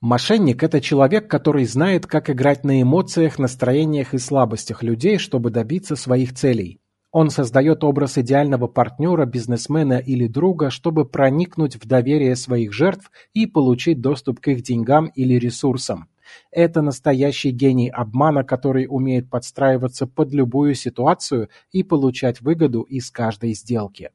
Мошенник – это человек, который знает, как играть на эмоциях, настроениях и слабостях людей, чтобы добиться своих целей. Он создает образ идеального партнера, бизнесмена или друга, чтобы проникнуть в доверие своих жертв и получить доступ к их деньгам или ресурсам. Это настоящий гений обмана, который умеет подстраиваться под любую ситуацию и получать выгоду из каждой сделки.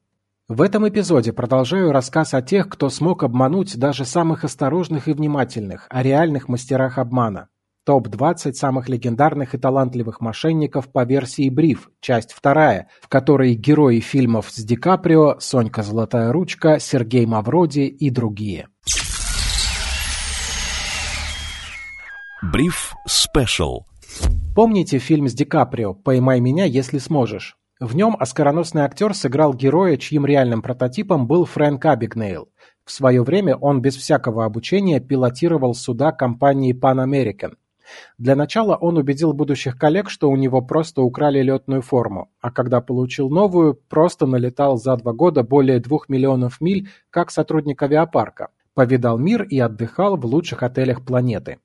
В этом эпизоде продолжаю рассказ о тех, кто смог обмануть даже самых осторожных и внимательных, о реальных мастерах обмана. Топ-20 самых легендарных и талантливых мошенников по версии Бриф, часть вторая, в которой герои фильмов с Ди Каприо, Сонька Золотая Ручка, Сергей Мавроди и другие. Бриф Спешл Помните фильм с Ди Каприо «Поймай меня, если сможешь»? В нем оскароносный актер сыграл героя, чьим реальным прототипом был Фрэнк Абигнейл. В свое время он без всякого обучения пилотировал суда компании Pan American. Для начала он убедил будущих коллег, что у него просто украли летную форму, а когда получил новую, просто налетал за два года более двух миллионов миль как сотрудник авиапарка, повидал мир и отдыхал в лучших отелях планеты.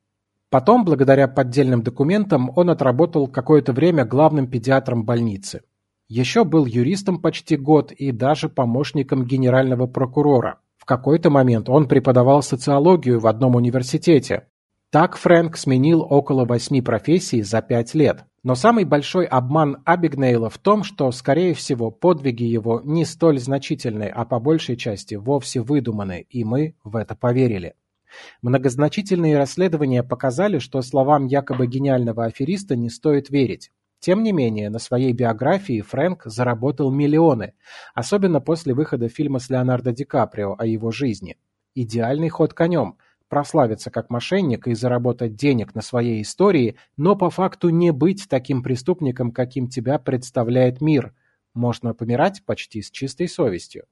Потом, благодаря поддельным документам, он отработал какое-то время главным педиатром больницы. Еще был юристом почти год и даже помощником генерального прокурора. В какой-то момент он преподавал социологию в одном университете. Так Фрэнк сменил около восьми профессий за пять лет. Но самый большой обман Абигнейла в том, что, скорее всего, подвиги его не столь значительны, а по большей части вовсе выдуманы, и мы в это поверили. Многозначительные расследования показали, что словам якобы гениального афериста не стоит верить. Тем не менее, на своей биографии Фрэнк заработал миллионы, особенно после выхода фильма с Леонардо Ди Каприо о его жизни. Идеальный ход конем – прославиться как мошенник и заработать денег на своей истории, но по факту не быть таким преступником, каким тебя представляет мир – можно помирать почти с чистой совестью.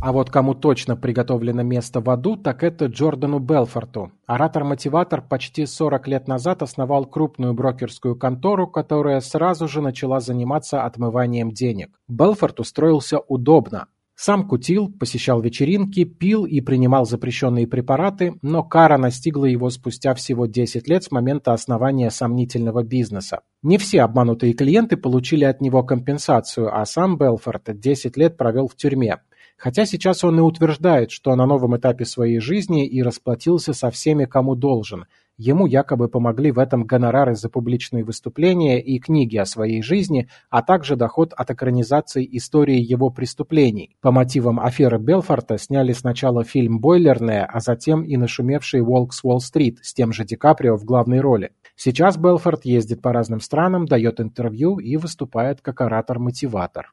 А вот кому точно приготовлено место в аду, так это Джордану Белфорту. Оратор-мотиватор почти 40 лет назад основал крупную брокерскую контору, которая сразу же начала заниматься отмыванием денег. Белфорт устроился удобно. Сам кутил, посещал вечеринки, пил и принимал запрещенные препараты, но кара настигла его спустя всего 10 лет с момента основания сомнительного бизнеса. Не все обманутые клиенты получили от него компенсацию, а сам Белфорд 10 лет провел в тюрьме. Хотя сейчас он и утверждает, что на новом этапе своей жизни и расплатился со всеми, кому должен – Ему якобы помогли в этом гонорары за публичные выступления и книги о своей жизни, а также доход от экранизации истории его преступлений. По мотивам аферы Белфорта сняли сначала фильм «Бойлерная», а затем и нашумевший «Волк с Уолл-стрит» с тем же Ди Каприо в главной роли. Сейчас Белфорд ездит по разным странам, дает интервью и выступает как оратор-мотиватор.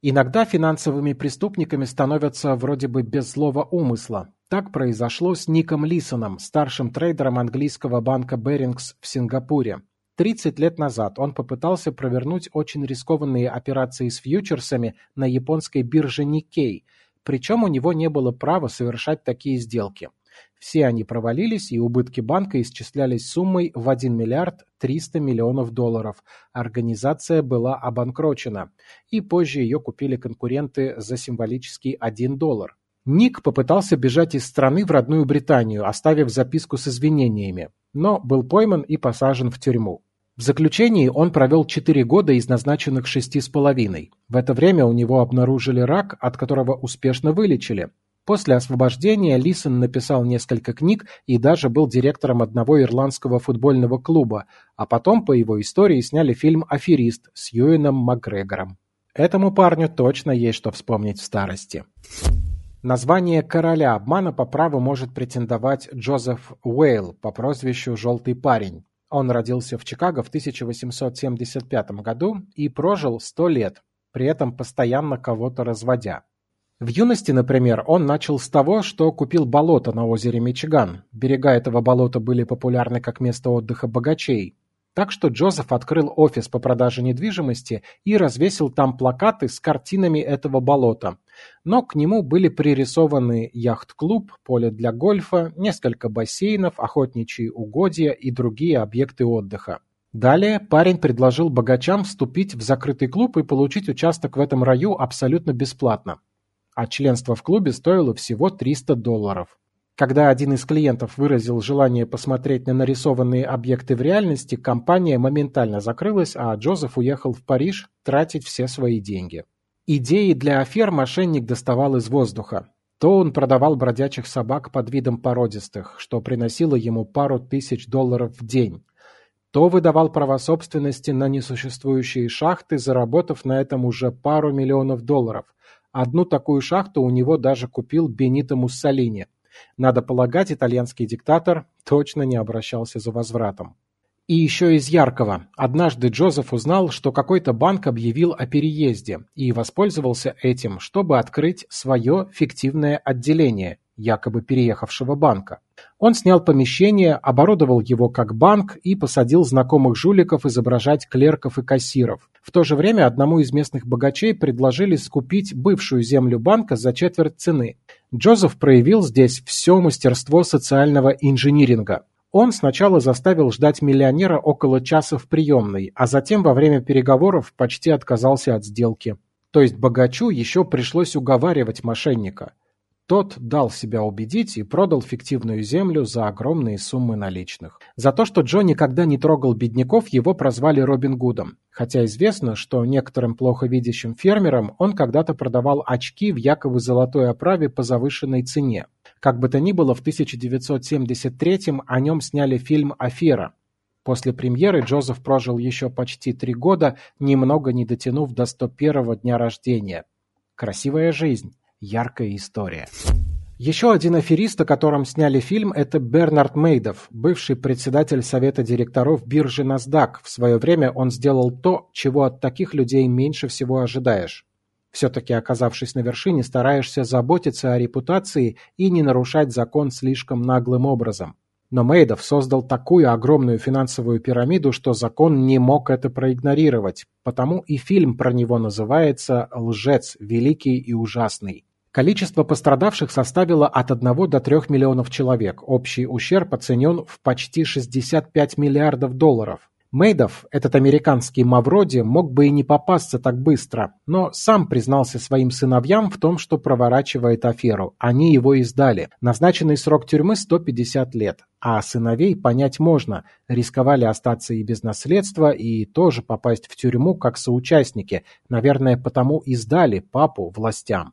Иногда финансовыми преступниками становятся вроде бы без злого умысла. Так произошло с Ником Лисоном, старшим трейдером английского банка Берингс в Сингапуре. 30 лет назад он попытался провернуть очень рискованные операции с фьючерсами на японской бирже Nikkei, причем у него не было права совершать такие сделки. Все они провалились, и убытки банка исчислялись суммой в 1 миллиард 300 миллионов долларов. Организация была обанкрочена, и позже ее купили конкуренты за символический 1 доллар. Ник попытался бежать из страны в родную Британию, оставив записку с извинениями, но был пойман и посажен в тюрьму. В заключении он провел 4 года из назначенных шести с половиной. В это время у него обнаружили рак, от которого успешно вылечили. После освобождения Лисон написал несколько книг и даже был директором одного ирландского футбольного клуба, а потом по его истории сняли фильм «Аферист» с Юэном Макгрегором. Этому парню точно есть что вспомнить в старости. Название короля обмана по праву может претендовать Джозеф Уэйл по прозвищу «Желтый парень». Он родился в Чикаго в 1875 году и прожил 100 лет, при этом постоянно кого-то разводя. В юности, например, он начал с того, что купил болото на озере Мичиган. Берега этого болота были популярны как место отдыха богачей. Так что Джозеф открыл офис по продаже недвижимости и развесил там плакаты с картинами этого болота. Но к нему были пририсованы яхт-клуб, поле для гольфа, несколько бассейнов, охотничьи угодья и другие объекты отдыха. Далее парень предложил богачам вступить в закрытый клуб и получить участок в этом раю абсолютно бесплатно а членство в клубе стоило всего 300 долларов. Когда один из клиентов выразил желание посмотреть на нарисованные объекты в реальности, компания моментально закрылась, а Джозеф уехал в Париж тратить все свои деньги. Идеи для афер мошенник доставал из воздуха. То он продавал бродячих собак под видом породистых, что приносило ему пару тысяч долларов в день. То выдавал права собственности на несуществующие шахты, заработав на этом уже пару миллионов долларов. Одну такую шахту у него даже купил Бенито Муссолини – надо полагать, итальянский диктатор точно не обращался за возвратом. И еще из яркого. Однажды Джозеф узнал, что какой-то банк объявил о переезде и воспользовался этим, чтобы открыть свое фиктивное отделение, якобы переехавшего банка. Он снял помещение, оборудовал его как банк и посадил знакомых жуликов изображать клерков и кассиров. В то же время одному из местных богачей предложили скупить бывшую землю банка за четверть цены. Джозеф проявил здесь все мастерство социального инжиниринга. Он сначала заставил ждать миллионера около часа в приемной, а затем во время переговоров почти отказался от сделки. То есть богачу еще пришлось уговаривать мошенника. Тот дал себя убедить и продал фиктивную землю за огромные суммы наличных. За то, что Джо никогда не трогал бедняков, его прозвали Робин Гудом. Хотя известно, что некоторым плохо видящим фермерам он когда-то продавал очки в якобы золотой оправе по завышенной цене. Как бы то ни было, в 1973-м о нем сняли фильм «Афера». После премьеры Джозеф прожил еще почти три года, немного не дотянув до 101-го дня рождения. Красивая жизнь. Яркая история. Еще один аферист, о котором сняли фильм, это Бернард Мейдов, бывший председатель совета директоров биржи NASDAQ. В свое время он сделал то, чего от таких людей меньше всего ожидаешь. Все-таки оказавшись на вершине, стараешься заботиться о репутации и не нарушать закон слишком наглым образом. Но Мейдов создал такую огромную финансовую пирамиду, что закон не мог это проигнорировать, потому и фильм про него называется «Лжец, великий и ужасный». Количество пострадавших составило от 1 до 3 миллионов человек. Общий ущерб оценен в почти 65 миллиардов долларов. Мейдов, этот американский Мавроди, мог бы и не попасться так быстро, но сам признался своим сыновьям в том, что проворачивает аферу. Они его издали. Назначенный срок тюрьмы 150 лет. А сыновей понять можно. Рисковали остаться и без наследства, и тоже попасть в тюрьму как соучастники. Наверное, потому и сдали папу властям.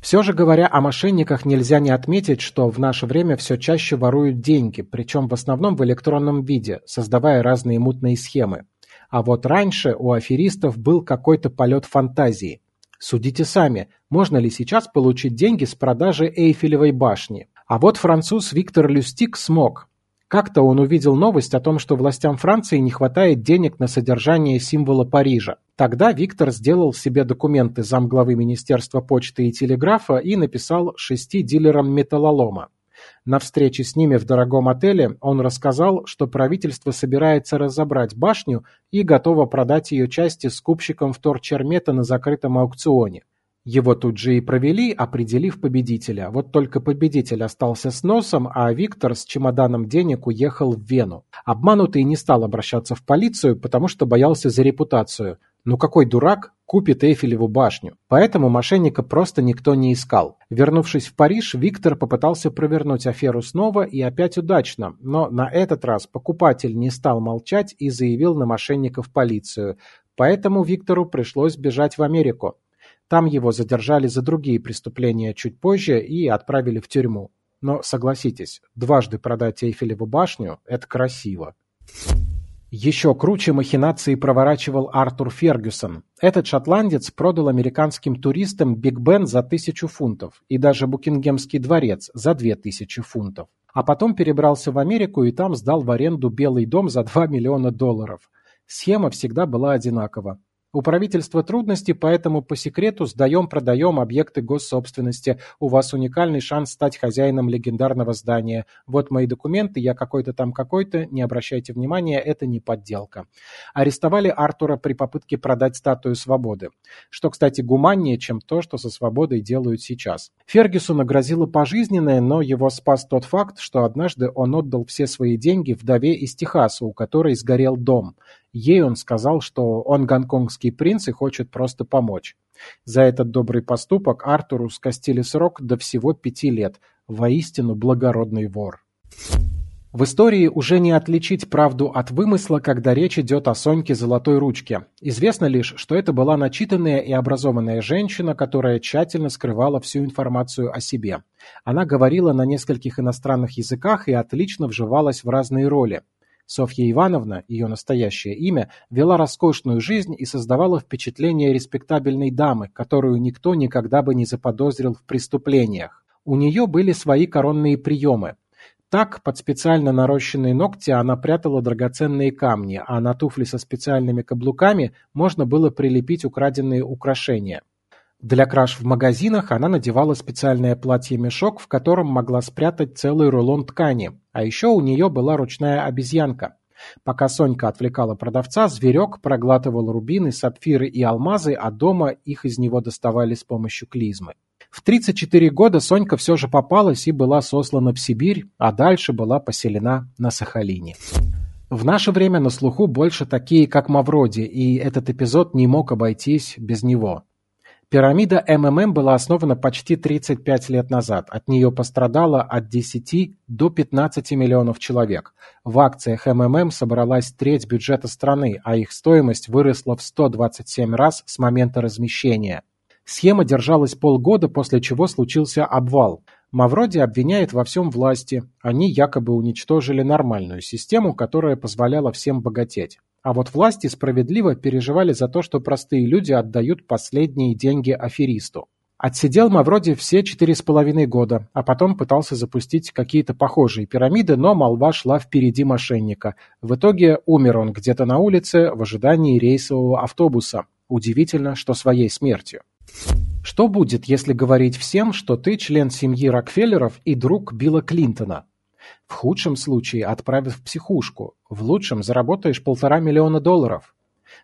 Все же, говоря о мошенниках, нельзя не отметить, что в наше время все чаще воруют деньги, причем в основном в электронном виде, создавая разные мутные схемы. А вот раньше у аферистов был какой-то полет фантазии. Судите сами, можно ли сейчас получить деньги с продажи Эйфелевой башни? А вот француз Виктор Люстик смог. Как-то он увидел новость о том, что властям Франции не хватает денег на содержание символа Парижа. Тогда Виктор сделал себе документы замглавы Министерства почты и телеграфа и написал шести дилерам металлолома. На встрече с ними в дорогом отеле он рассказал, что правительство собирается разобрать башню и готово продать ее части скупщикам вторчермета на закрытом аукционе. Его тут же и провели, определив победителя. Вот только победитель остался с носом, а Виктор с чемоданом денег уехал в Вену. Обманутый не стал обращаться в полицию, потому что боялся за репутацию. Ну какой дурак купит Эйфелеву башню? Поэтому мошенника просто никто не искал. Вернувшись в Париж, Виктор попытался провернуть аферу снова и опять удачно, но на этот раз покупатель не стал молчать и заявил на мошенника в полицию. Поэтому Виктору пришлось бежать в Америку. Там его задержали за другие преступления чуть позже и отправили в тюрьму. Но согласитесь, дважды продать Эйфелеву башню – это красиво. Еще круче махинации проворачивал Артур Фергюсон. Этот шотландец продал американским туристам Биг Бен за тысячу фунтов и даже Букингемский дворец за две тысячи фунтов. А потом перебрался в Америку и там сдал в аренду Белый дом за 2 миллиона долларов. Схема всегда была одинакова. У правительства трудности, поэтому по секрету сдаем-продаем объекты госсобственности. У вас уникальный шанс стать хозяином легендарного здания. Вот мои документы, я какой-то там какой-то, не обращайте внимания, это не подделка. Арестовали Артура при попытке продать статую свободы. Что, кстати, гуманнее, чем то, что со свободой делают сейчас. Фергюсону грозило пожизненное, но его спас тот факт, что однажды он отдал все свои деньги вдове из Техаса, у которой сгорел дом. Ей он сказал, что он гонконгский принц и хочет просто помочь. За этот добрый поступок Артуру скостили срок до всего пяти лет. Воистину благородный вор. В истории уже не отличить правду от вымысла, когда речь идет о Соньке Золотой Ручке. Известно лишь, что это была начитанная и образованная женщина, которая тщательно скрывала всю информацию о себе. Она говорила на нескольких иностранных языках и отлично вживалась в разные роли. Софья Ивановна, ее настоящее имя, вела роскошную жизнь и создавала впечатление респектабельной дамы, которую никто никогда бы не заподозрил в преступлениях. У нее были свои коронные приемы. Так, под специально нарощенные ногти она прятала драгоценные камни, а на туфли со специальными каблуками можно было прилепить украденные украшения. Для краж в магазинах она надевала специальное платье-мешок, в котором могла спрятать целый рулон ткани, а еще у нее была ручная обезьянка. Пока Сонька отвлекала продавца, зверек проглатывал рубины, сапфиры и алмазы, а дома их из него доставали с помощью клизмы. В 34 года Сонька все же попалась и была сослана в Сибирь, а дальше была поселена на Сахалине. В наше время на слуху больше такие, как Мавроди, и этот эпизод не мог обойтись без него. Пирамида МММ была основана почти 35 лет назад. От нее пострадало от 10 до 15 миллионов человек. В акциях МММ собралась треть бюджета страны, а их стоимость выросла в 127 раз с момента размещения. Схема держалась полгода, после чего случился обвал. Мавроди обвиняет во всем власти. Они якобы уничтожили нормальную систему, которая позволяла всем богатеть. А вот власти справедливо переживали за то, что простые люди отдают последние деньги аферисту. Отсидел Мавроди все четыре с половиной года, а потом пытался запустить какие-то похожие пирамиды, но молва шла впереди мошенника. В итоге умер он где-то на улице в ожидании рейсового автобуса. Удивительно, что своей смертью. Что будет, если говорить всем, что ты член семьи Рокфеллеров и друг Билла Клинтона? В худшем случае отправят в психушку, в лучшем заработаешь полтора миллиона долларов.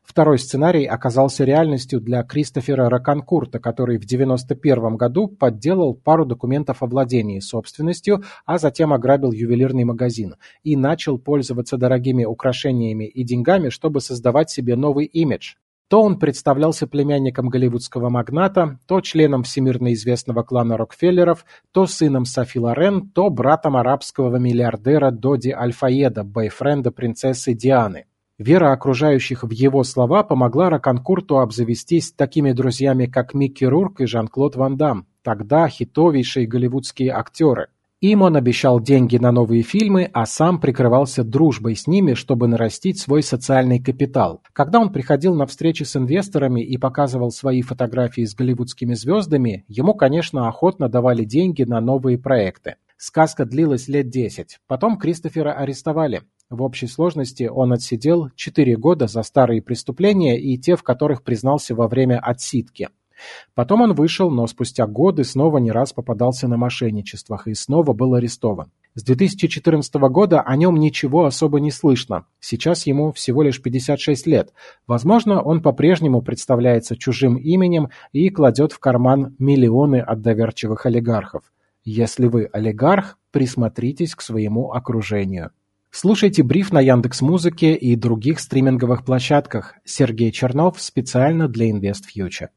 Второй сценарий оказался реальностью для Кристофера Раконкурта, который в 1991 году подделал пару документов о владении собственностью, а затем ограбил ювелирный магазин и начал пользоваться дорогими украшениями и деньгами, чтобы создавать себе новый имидж. То он представлялся племянником голливудского магната, то членом всемирно известного клана Рокфеллеров, то сыном Софи Лорен, то братом арабского миллиардера Доди Альфаеда, бойфренда принцессы Дианы. Вера окружающих в его слова помогла Раконкурту обзавестись такими друзьями, как Микки Рурк и Жан-Клод Ван Дам, тогда хитовейшие голливудские актеры. Им он обещал деньги на новые фильмы, а сам прикрывался дружбой с ними, чтобы нарастить свой социальный капитал. Когда он приходил на встречи с инвесторами и показывал свои фотографии с голливудскими звездами, ему, конечно, охотно давали деньги на новые проекты. Сказка длилась лет 10. Потом Кристофера арестовали. В общей сложности он отсидел 4 года за старые преступления и те, в которых признался во время отсидки. Потом он вышел, но спустя годы снова не раз попадался на мошенничествах и снова был арестован. С 2014 года о нем ничего особо не слышно. Сейчас ему всего лишь 56 лет. Возможно, он по-прежнему представляется чужим именем и кладет в карман миллионы от доверчивых олигархов. Если вы олигарх, присмотритесь к своему окружению. Слушайте бриф на Яндекс Музыке и других стриминговых площадках. Сергей Чернов специально для InvestFuture.